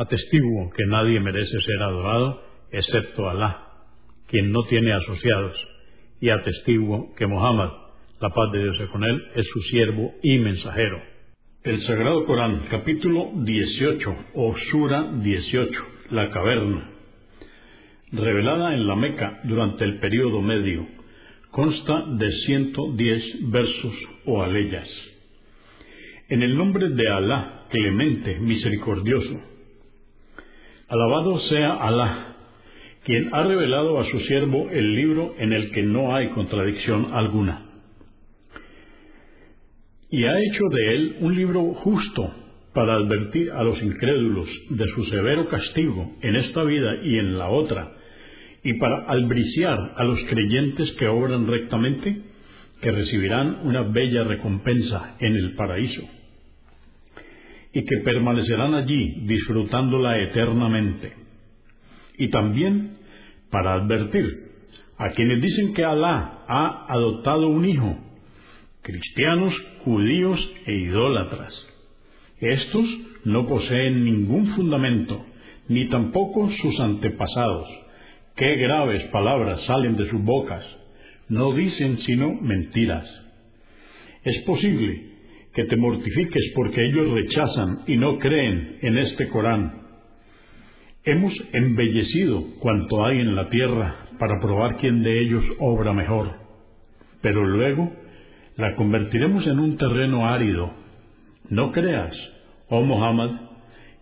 Atestiguo que nadie merece ser adorado excepto Alá, quien no tiene asociados, y atestiguo que Muhammad, la paz de Dios es con él, es su siervo y mensajero. El Sagrado Corán, capítulo 18, o Sura 18, la caverna, revelada en la Meca durante el período medio, consta de 110 versos o aleyas. En el nombre de Alá, clemente, misericordioso, Alabado sea Alá, quien ha revelado a su siervo el libro en el que no hay contradicción alguna. Y ha hecho de él un libro justo para advertir a los incrédulos de su severo castigo en esta vida y en la otra, y para albriciar a los creyentes que obran rectamente, que recibirán una bella recompensa en el paraíso y que permanecerán allí disfrutándola eternamente. Y también para advertir a quienes dicen que Alá ha adoptado un hijo, cristianos, judíos e idólatras. Estos no poseen ningún fundamento, ni tampoco sus antepasados. Qué graves palabras salen de sus bocas. No dicen sino mentiras. Es posible que te mortifiques porque ellos rechazan y no creen en este Corán. Hemos embellecido cuanto hay en la tierra para probar quién de ellos obra mejor, pero luego la convertiremos en un terreno árido. No creas, oh Muhammad,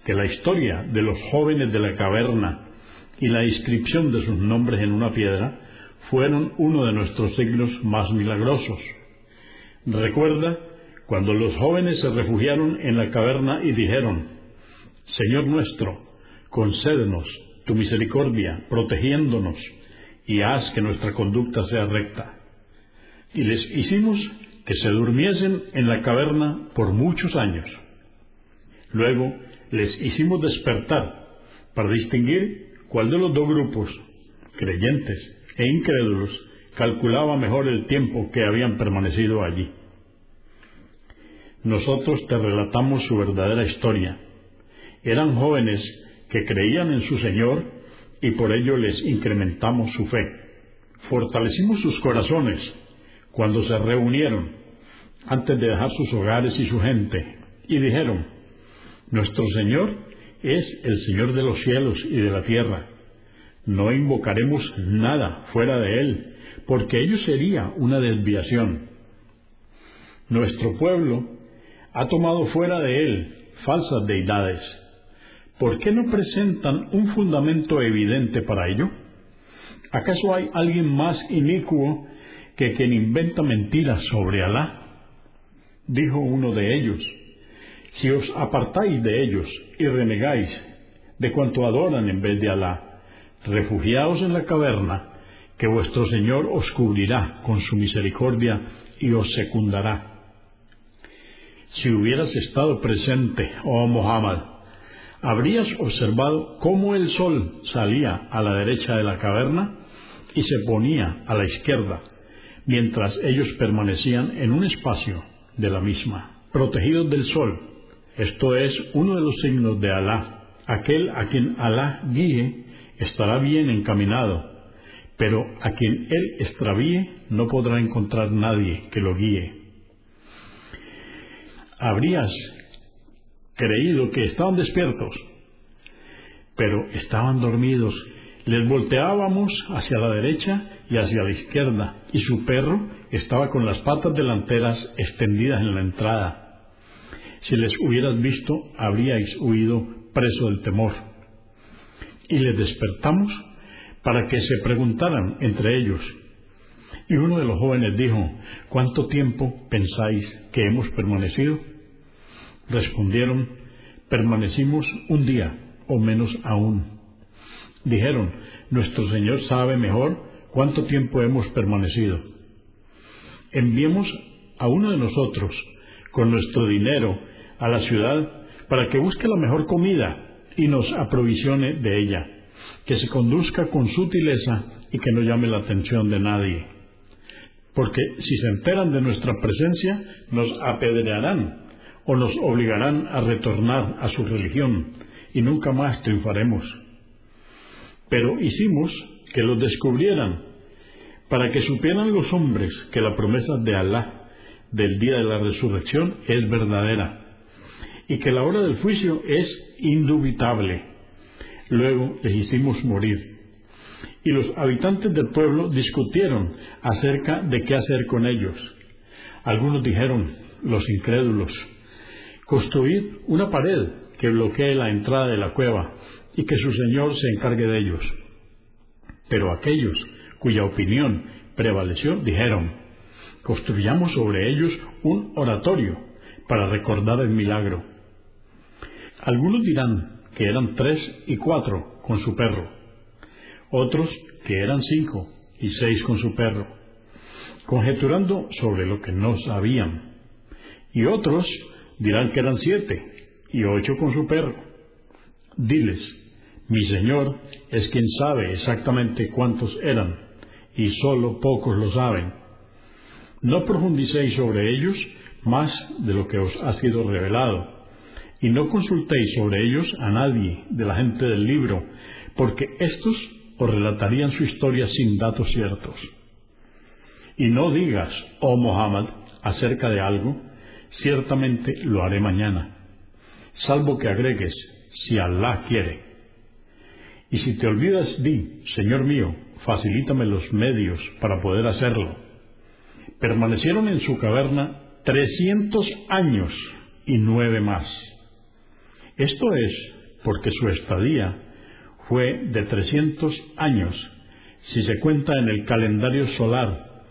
que la historia de los jóvenes de la caverna y la inscripción de sus nombres en una piedra fueron uno de nuestros signos más milagrosos. Recuerda cuando los jóvenes se refugiaron en la caverna y dijeron, Señor nuestro, concédenos tu misericordia, protegiéndonos, y haz que nuestra conducta sea recta. Y les hicimos que se durmiesen en la caverna por muchos años. Luego les hicimos despertar para distinguir cuál de los dos grupos, creyentes e incrédulos, calculaba mejor el tiempo que habían permanecido allí nosotros te relatamos su verdadera historia. Eran jóvenes que creían en su Señor y por ello les incrementamos su fe. Fortalecimos sus corazones cuando se reunieron antes de dejar sus hogares y su gente y dijeron, Nuestro Señor es el Señor de los cielos y de la tierra. No invocaremos nada fuera de Él, porque ello sería una desviación. Nuestro pueblo ha tomado fuera de él falsas deidades. ¿Por qué no presentan un fundamento evidente para ello? ¿Acaso hay alguien más inicuo que quien inventa mentiras sobre Alá? Dijo uno de ellos, si os apartáis de ellos y renegáis de cuanto adoran en vez de Alá, refugiaos en la caverna, que vuestro Señor os cubrirá con su misericordia y os secundará si hubieras estado presente, oh Muhammad, habrías observado cómo el sol salía a la derecha de la caverna y se ponía a la izquierda, mientras ellos permanecían en un espacio de la misma, protegidos del sol. Esto es uno de los signos de Alá. Aquel a quien Alá guíe estará bien encaminado, pero a quien él extravíe no podrá encontrar nadie que lo guíe habrías creído que estaban despiertos, pero estaban dormidos Les volteábamos hacia la derecha y hacia la izquierda, y su perro estaba con las patas delanteras extendidas en la entrada. Si les hubieras visto, habríais huido preso del temor. Y les despertamos para que se preguntaran entre ellos. Y uno de los jóvenes dijo, ¿cuánto tiempo pensáis que hemos permanecido? Respondieron, permanecimos un día o menos aún. Dijeron, nuestro Señor sabe mejor cuánto tiempo hemos permanecido. Enviemos a uno de nosotros con nuestro dinero a la ciudad para que busque la mejor comida y nos aprovisione de ella, que se conduzca con sutileza y que no llame la atención de nadie. Porque si se enteran de nuestra presencia, nos apedrearán o nos obligarán a retornar a su religión y nunca más triunfaremos. Pero hicimos que los descubrieran para que supieran los hombres que la promesa de Alá del día de la resurrección es verdadera y que la hora del juicio es indubitable. Luego les hicimos morir. Y los habitantes del pueblo discutieron acerca de qué hacer con ellos. Algunos dijeron, los incrédulos, construid una pared que bloquee la entrada de la cueva y que su Señor se encargue de ellos. Pero aquellos cuya opinión prevaleció dijeron, construyamos sobre ellos un oratorio para recordar el milagro. Algunos dirán que eran tres y cuatro con su perro, otros que eran cinco y seis con su perro, conjeturando sobre lo que no sabían, y otros dirán que eran siete y ocho con su perro. Diles, mi Señor es quien sabe exactamente cuántos eran, y solo pocos lo saben. No profundicéis sobre ellos más de lo que os ha sido revelado, y no consultéis sobre ellos a nadie de la gente del libro, porque éstos os relatarían su historia sin datos ciertos. Y no digas, oh Muhammad, acerca de algo, ciertamente lo haré mañana, salvo que agregues, si Allah quiere. Y si te olvidas, di, Señor mío, facilítame los medios para poder hacerlo. Permanecieron en su caverna trescientos años y nueve más. Esto es porque su estadía fue de trescientos años, si se cuenta en el calendario solar,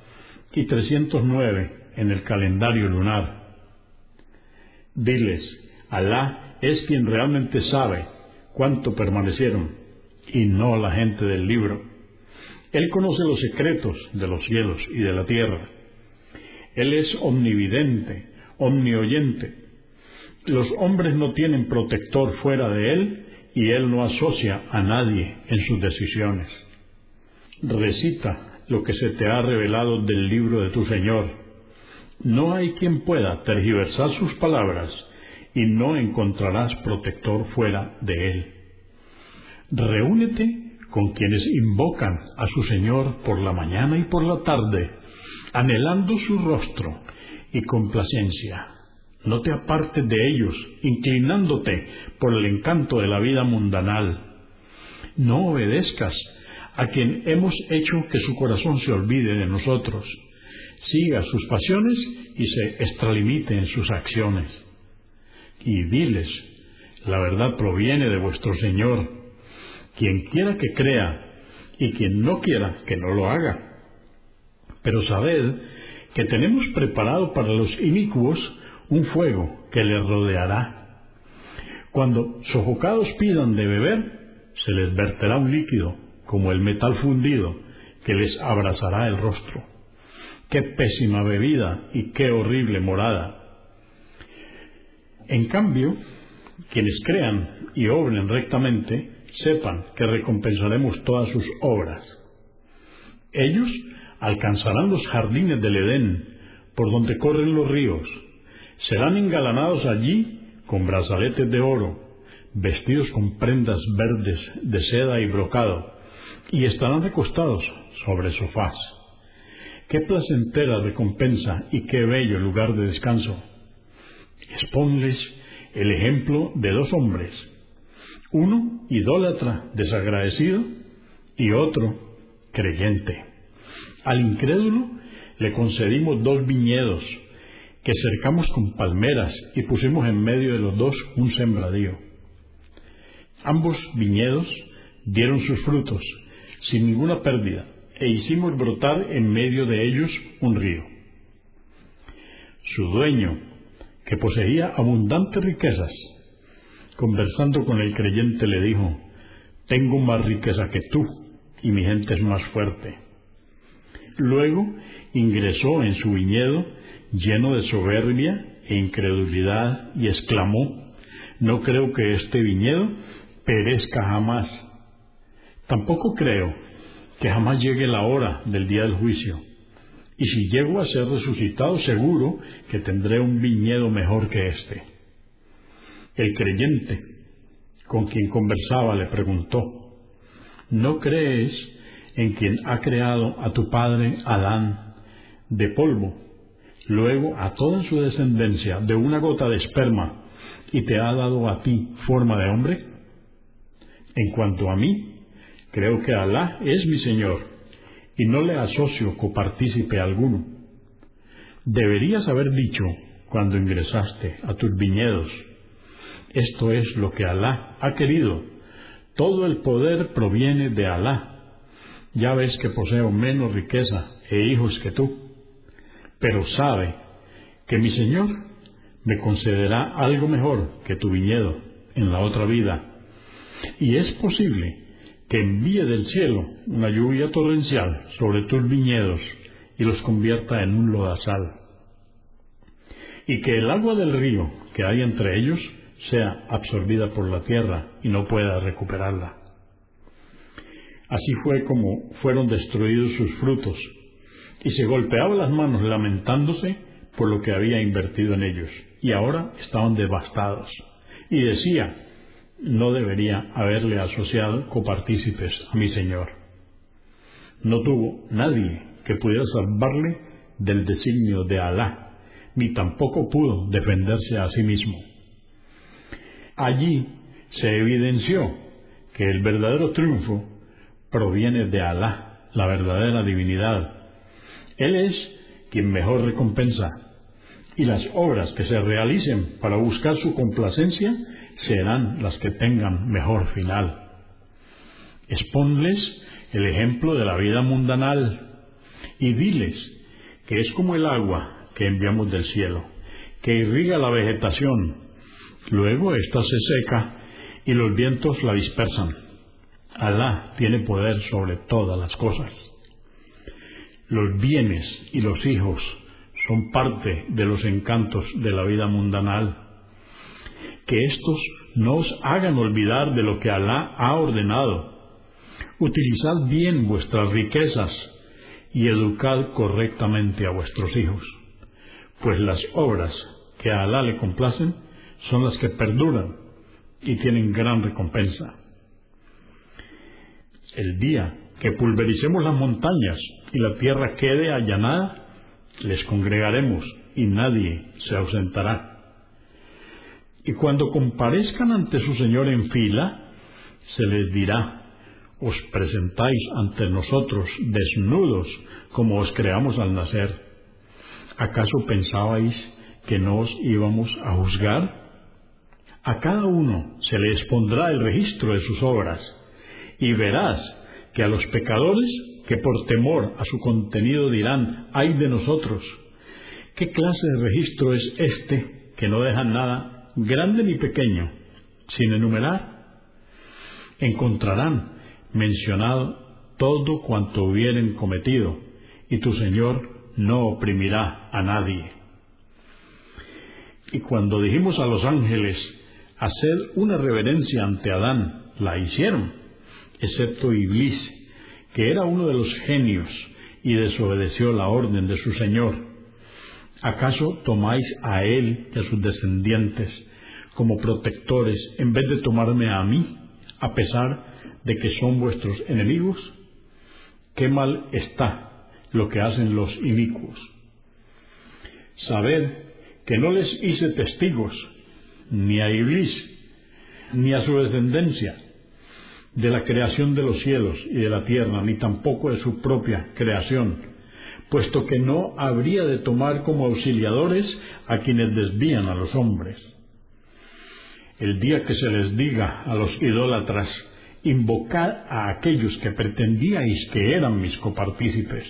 y trescientos nueve en el calendario lunar. Diles, Alá es quien realmente sabe cuánto permanecieron, y no la gente del libro. Él conoce los secretos de los cielos y de la tierra. Él es omnividente, omnioyente. Los hombres no tienen protector fuera de Él y Él no asocia a nadie en sus decisiones. Recita lo que se te ha revelado del libro de tu Señor no hay quien pueda tergiversar sus palabras y no encontrarás protector fuera de él. Reúnete con quienes invocan a su Señor por la mañana y por la tarde, anhelando su rostro y complacencia. No te apartes de ellos, inclinándote por el encanto de la vida mundanal. No obedezcas a quien hemos hecho que su corazón se olvide de nosotros siga sus pasiones y se extralimite en sus acciones. Y diles, la verdad proviene de vuestro Señor. Quien quiera que crea y quien no quiera que no lo haga. Pero sabed que tenemos preparado para los inicuos un fuego que les rodeará. Cuando sofocados pidan de beber, se les verterá un líquido, como el metal fundido, que les abrazará el rostro. Qué pésima bebida y qué horrible morada. En cambio, quienes crean y obren rectamente, sepan que recompensaremos todas sus obras. Ellos alcanzarán los jardines del Edén, por donde corren los ríos. Serán engalanados allí con brazaletes de oro, vestidos con prendas verdes de seda y brocado, y estarán recostados sobre sofás. Qué placentera recompensa y qué bello lugar de descanso. Exponles el ejemplo de dos hombres, uno idólatra desagradecido y otro creyente. Al incrédulo le concedimos dos viñedos que cercamos con palmeras y pusimos en medio de los dos un sembradío. Ambos viñedos dieron sus frutos sin ninguna pérdida e hicimos brotar en medio de ellos un río. Su dueño, que poseía abundantes riquezas, conversando con el creyente le dijo, Tengo más riqueza que tú y mi gente es más fuerte. Luego ingresó en su viñedo lleno de soberbia e incredulidad y exclamó, No creo que este viñedo perezca jamás. Tampoco creo que jamás llegue la hora del día del juicio. Y si llego a ser resucitado, seguro que tendré un viñedo mejor que este. El creyente con quien conversaba le preguntó, ¿no crees en quien ha creado a tu padre Adán de polvo, luego a toda su descendencia de una gota de esperma, y te ha dado a ti forma de hombre? En cuanto a mí, creo que Alá es mi Señor, y no le asocio copartícipe alguno. Deberías haber dicho, cuando ingresaste a tus viñedos, esto es lo que Alá ha querido. Todo el poder proviene de Alá. Ya ves que poseo menos riqueza e hijos que tú. Pero sabe que mi Señor me concederá algo mejor que tu viñedo en la otra vida. Y es posible que envíe del cielo una lluvia torrencial sobre tus viñedos y los convierta en un lodazal. Y que el agua del río que hay entre ellos sea absorbida por la tierra y no pueda recuperarla. Así fue como fueron destruidos sus frutos, y se golpeaba las manos lamentándose por lo que había invertido en ellos, y ahora estaban devastados. Y decía, no debería haberle asociado copartícipes a mi Señor. No tuvo nadie que pudiera salvarle del designio de Alá, ni tampoco pudo defenderse a sí mismo. Allí se evidenció que el verdadero triunfo proviene de Alá, la verdadera divinidad. Él es quien mejor recompensa, y las obras que se realicen para buscar su complacencia serán las que tengan mejor final. Exponles el ejemplo de la vida mundanal y diles que es como el agua que enviamos del cielo, que irriga la vegetación Luego ésta se seca y los vientos la dispersan. Alá tiene poder sobre todas las cosas. Los bienes y los hijos son parte de los encantos de la vida mundanal. Que estos no os hagan olvidar de lo que Alá ha ordenado. Utilizad bien vuestras riquezas y educad correctamente a vuestros hijos, pues las obras que a Alá le complacen son las que perduran y tienen gran recompensa. El día que pulvericemos las montañas y la tierra quede allanada, les congregaremos y nadie se ausentará. Y cuando comparezcan ante su Señor en fila, se les dirá, os presentáis ante nosotros desnudos como os creamos al nacer. ¿Acaso pensabais que no os íbamos a juzgar? A cada uno se le expondrá el registro de sus obras, y verás que a los pecadores que por temor a su contenido dirán, ay de nosotros, ¿qué clase de registro es este que no deja nada, grande ni pequeño, sin enumerar? Encontrarán mencionado todo cuanto hubieren cometido, y tu Señor no oprimirá a nadie. Y cuando dijimos a los ángeles, hacer una reverencia ante Adán, la hicieron, excepto Iblis, que era uno de los genios y desobedeció la orden de su Señor. ¿Acaso tomáis a él y a sus descendientes como protectores en vez de tomarme a mí, a pesar de que son vuestros enemigos? Qué mal está lo que hacen los inicuos. Sabed que no les hice testigos ni a Iblis, ni a su descendencia, de la creación de los cielos y de la tierra, ni tampoco de su propia creación, puesto que no habría de tomar como auxiliadores a quienes desvían a los hombres. El día que se les diga a los idólatras, invocad a aquellos que pretendíais que eran mis copartícipes.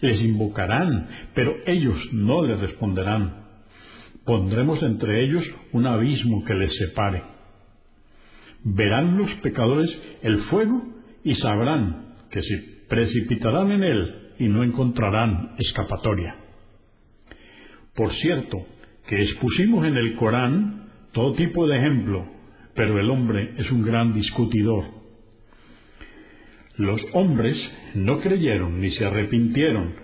Les invocarán, pero ellos no les responderán. Pondremos entre ellos un abismo que les separe. Verán los pecadores el fuego y sabrán que se precipitarán en él y no encontrarán escapatoria. Por cierto, que expusimos en el Corán todo tipo de ejemplo, pero el hombre es un gran discutidor. Los hombres no creyeron ni se arrepintieron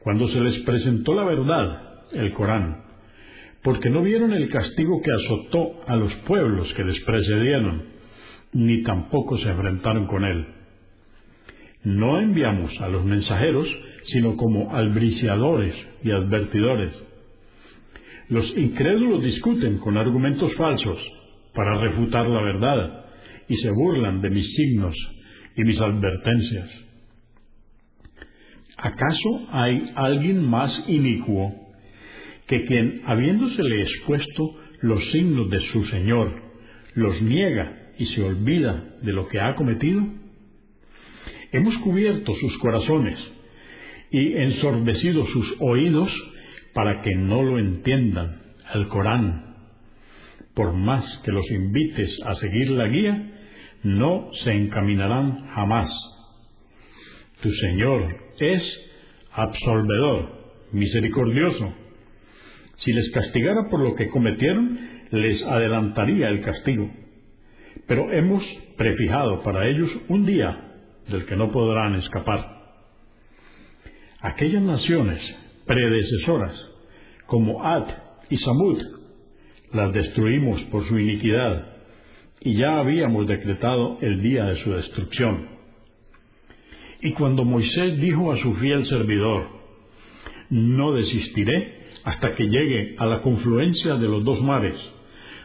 cuando se les presentó la verdad, el Corán, porque no vieron el castigo que azotó a los pueblos que les precedieron, ni tampoco se enfrentaron con él. No enviamos a los mensajeros, sino como albriciadores y advertidores. Los incrédulos discuten con argumentos falsos para refutar la verdad y se burlan de mis signos y mis advertencias. ¿Acaso hay alguien más inicuo que quien, habiéndosele expuesto los signos de su Señor, los niega y se olvida de lo que ha cometido? Hemos cubierto sus corazones y ensordecido sus oídos para que no lo entiendan, el Corán. Por más que los invites a seguir la guía, no se encaminarán jamás. Tu Señor es absolvedor, misericordioso. Si les castigara por lo que cometieron, les adelantaría el castigo. Pero hemos prefijado para ellos un día del que no podrán escapar. Aquellas naciones predecesoras, como Ad y Samud, las destruimos por su iniquidad, y ya habíamos decretado el día de su destrucción. Y cuando Moisés dijo a su fiel servidor, no desistiré hasta que llegue a la confluencia de los dos mares,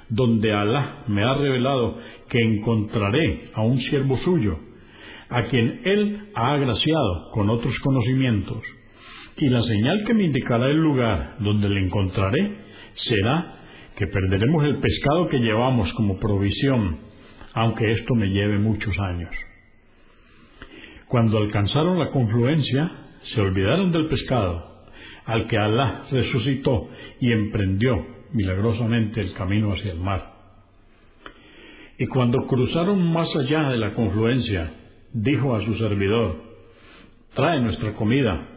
donde Alá me ha revelado que encontraré a un siervo suyo, a quien él ha agraciado con otros conocimientos, y la señal que me indicará el lugar donde le encontraré será que perderemos el pescado que llevamos como provisión, aunque esto me lleve muchos años. Cuando alcanzaron la confluencia, se olvidaron del pescado, al que Alá resucitó y emprendió milagrosamente el camino hacia el mar. Y cuando cruzaron más allá de la confluencia, dijo a su servidor, trae nuestra comida,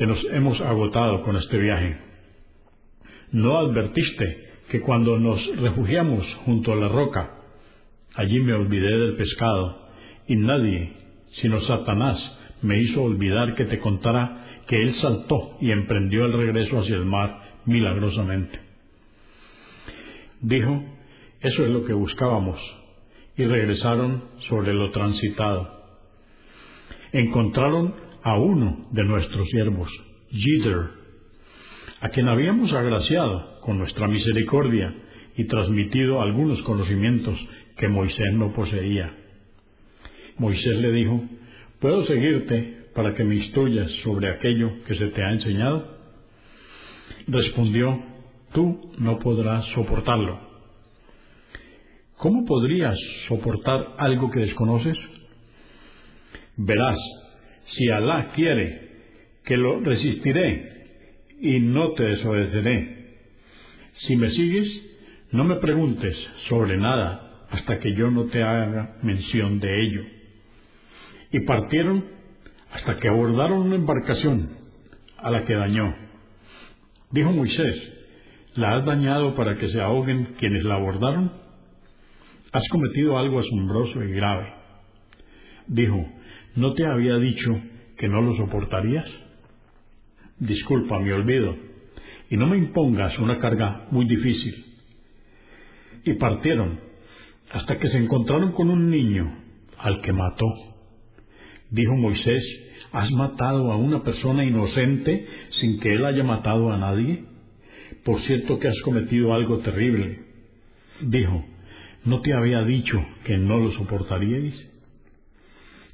que nos hemos agotado con este viaje. ¿No advertiste que cuando nos refugiamos junto a la roca, allí me olvidé del pescado, y nadie, sino Satanás, me hizo olvidar que te contara que él saltó y emprendió el regreso hacia el mar milagrosamente. Dijo, eso es lo que buscábamos, y regresaron sobre lo transitado encontraron a uno de nuestros siervos, Jitter, a quien habíamos agraciado con nuestra misericordia y transmitido algunos conocimientos que Moisés no poseía. Moisés le dijo, ¿puedo seguirte para que me instruyas sobre aquello que se te ha enseñado? Respondió, tú no podrás soportarlo. ¿Cómo podrías soportar algo que desconoces? Verás, si Alá quiere, que lo resistiré y no te desobedeceré. Si me sigues, no me preguntes sobre nada hasta que yo no te haga mención de ello. Y partieron hasta que abordaron una embarcación a la que dañó. Dijo Moisés, ¿la has dañado para que se ahoguen quienes la abordaron? Has cometido algo asombroso y grave. Dijo, ¿No te había dicho que no lo soportarías? Disculpa mi olvido, y no me impongas una carga muy difícil. Y partieron hasta que se encontraron con un niño al que mató. Dijo Moisés, ¿has matado a una persona inocente sin que él haya matado a nadie? Por cierto que has cometido algo terrible. Dijo, ¿no te había dicho que no lo soportaríais?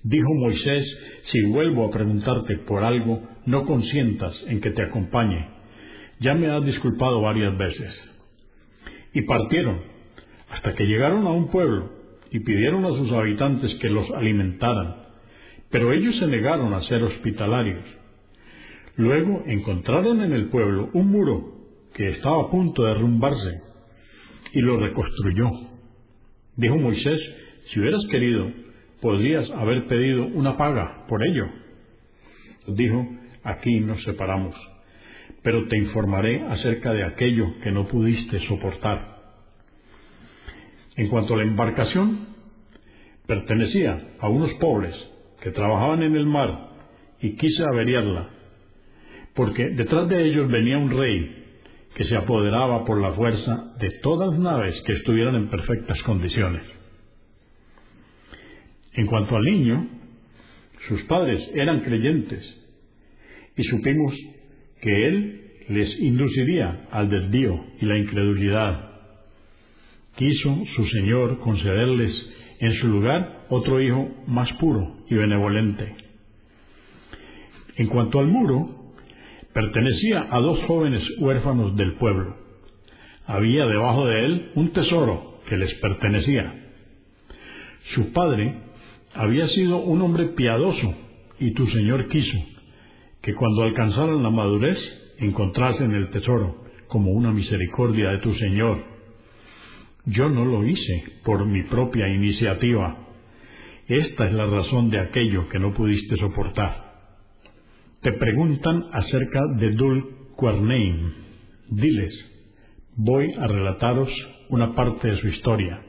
Dijo Moisés, si vuelvo a preguntarte por algo, no consientas en que te acompañe. Ya me has disculpado varias veces. Y partieron, hasta que llegaron a un pueblo, y pidieron a sus habitantes que los alimentaran. Pero ellos se negaron a ser hospitalarios. Luego encontraron en el pueblo un muro que estaba a punto de derrumbarse y lo reconstruyó. Dijo Moisés, si hubieras querido, podrías haber pedido una paga por ello. Dijo, aquí nos separamos, pero te informaré acerca de aquello que no pudiste soportar. En cuanto a la embarcación, pertenecía a unos pobres que trabajaban en el mar y quise averiarla, porque detrás de ellos venía un rey que se apoderaba por la fuerza de todas las naves que estuvieran en perfectas condiciones. En cuanto al niño, sus padres eran creyentes y supimos que él les induciría al desvío y la incredulidad. Quiso su Señor concederles en su lugar otro hijo más puro y benevolente. En cuanto al muro, pertenecía a dos jóvenes huérfanos del pueblo. Había debajo de él un tesoro que les pertenecía. Su padre había sido un hombre piadoso y tu Señor quiso que cuando alcanzaran la madurez encontrasen el tesoro como una misericordia de tu Señor. Yo no lo hice por mi propia iniciativa. Esta es la razón de aquello que no pudiste soportar. Te preguntan acerca de Dul Quarnein. Diles, voy a relataros una parte de su historia.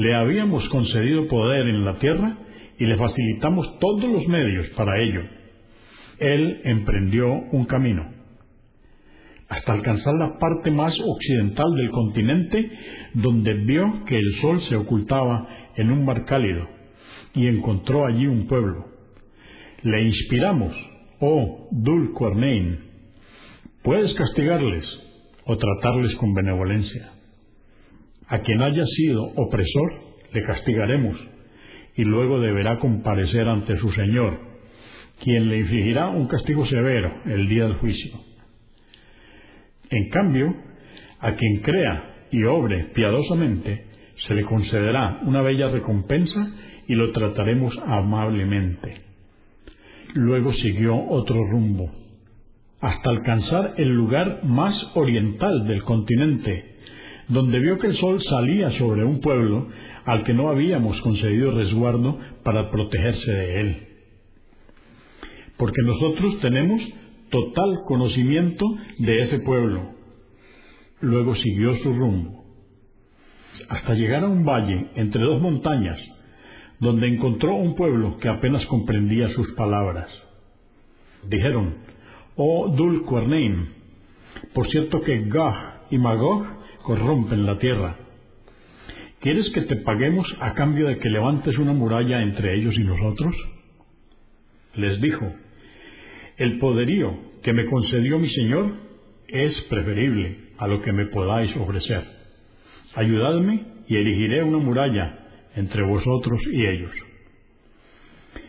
Le habíamos concedido poder en la tierra y le facilitamos todos los medios para ello. Él emprendió un camino hasta alcanzar la parte más occidental del continente, donde vio que el sol se ocultaba en un mar cálido, y encontró allí un pueblo. Le inspiramos, oh Dul Quarnein, puedes castigarles o tratarles con benevolencia. A quien haya sido opresor, le castigaremos, y luego deberá comparecer ante su Señor, quien le infligirá un castigo severo el día del juicio. En cambio, a quien crea y obre piadosamente, se le concederá una bella recompensa y lo trataremos amablemente. Luego siguió otro rumbo, hasta alcanzar el lugar más oriental del continente, donde vio que el sol salía sobre un pueblo al que no habíamos concedido resguardo para protegerse de él. Porque nosotros tenemos total conocimiento de ese pueblo. Luego siguió su rumbo, hasta llegar a un valle entre dos montañas, donde encontró un pueblo que apenas comprendía sus palabras. Dijeron, oh Dul por cierto que Gah y Magog corrompen la tierra. ¿Quieres que te paguemos a cambio de que levantes una muralla entre ellos y nosotros? Les dijo, el poderío que me concedió mi Señor es preferible a lo que me podáis ofrecer. Ayudadme y erigiré una muralla entre vosotros y ellos.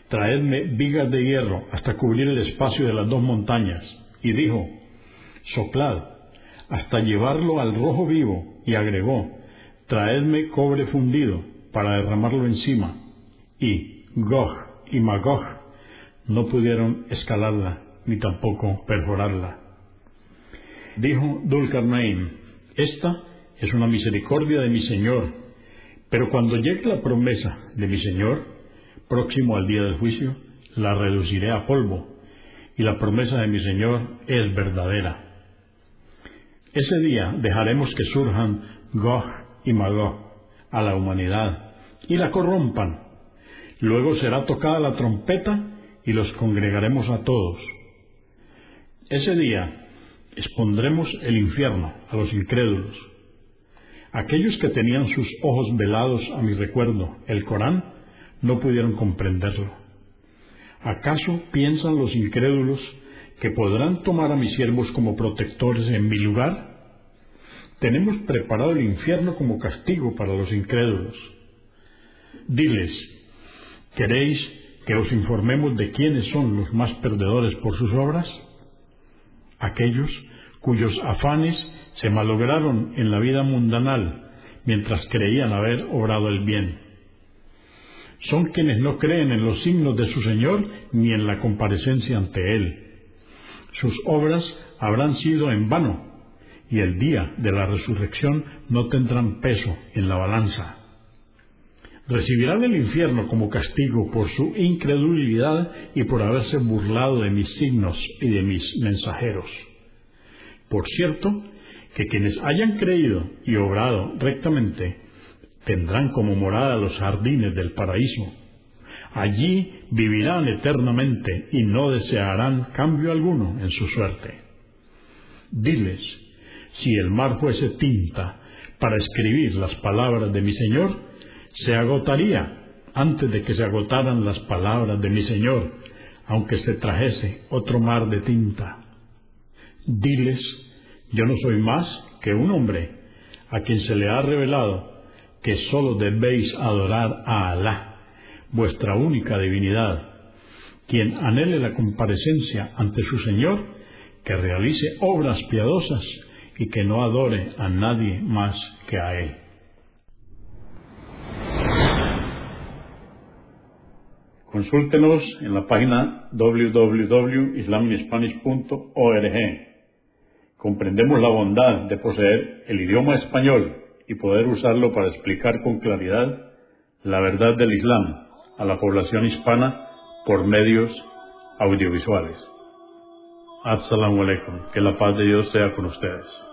Traedme vigas de hierro hasta cubrir el espacio de las dos montañas. Y dijo, soplad hasta llevarlo al rojo vivo, y agregó, traedme cobre fundido para derramarlo encima. Y Gog y Magog no pudieron escalarla ni tampoco perforarla. Dijo Dulcarnaim, esta es una misericordia de mi Señor, pero cuando llegue la promesa de mi Señor, próximo al día del juicio, la reduciré a polvo, y la promesa de mi Señor es verdadera. Ese día dejaremos que surjan Gog y Magog a la humanidad y la corrompan. Luego será tocada la trompeta y los congregaremos a todos. Ese día expondremos el infierno a los incrédulos. Aquellos que tenían sus ojos velados a mi recuerdo, el Corán, no pudieron comprenderlo. ¿Acaso piensan los incrédulos que podrán tomar a mis siervos como protectores en mi lugar? tenemos preparado el infierno como castigo para los incrédulos. Diles, ¿queréis que os informemos de quiénes son los más perdedores por sus obras? Aquellos cuyos afanes se malograron en la vida mundanal mientras creían haber obrado el bien. Son quienes no creen en los signos de su Señor ni en la comparecencia ante Él. Sus obras habrán sido en vano y el día de la resurrección no tendrán peso en la balanza. Recibirán el infierno como castigo por su incredulidad y por haberse burlado de mis signos y de mis mensajeros. Por cierto, que quienes hayan creído y obrado rectamente tendrán como morada los jardines del paraíso. Allí vivirán eternamente y no desearán cambio alguno en su suerte. Diles, si el mar fuese tinta para escribir las palabras de mi Señor, se agotaría antes de que se agotaran las palabras de mi Señor, aunque se trajese otro mar de tinta. Diles, yo no soy más que un hombre a quien se le ha revelado que sólo debéis adorar a Alá, vuestra única divinidad. Quien anhele la comparecencia ante su Señor, que realice obras piadosas y que no adore a nadie más que a Él. Consúltenos en la página www.islaminspanish.org comprendemos la bondad de poseer el idioma español y poder usarlo para explicar con claridad la verdad del Islam a la población hispana por medios audiovisuales. Alaikum. Que la paz de Dios sea con ustedes.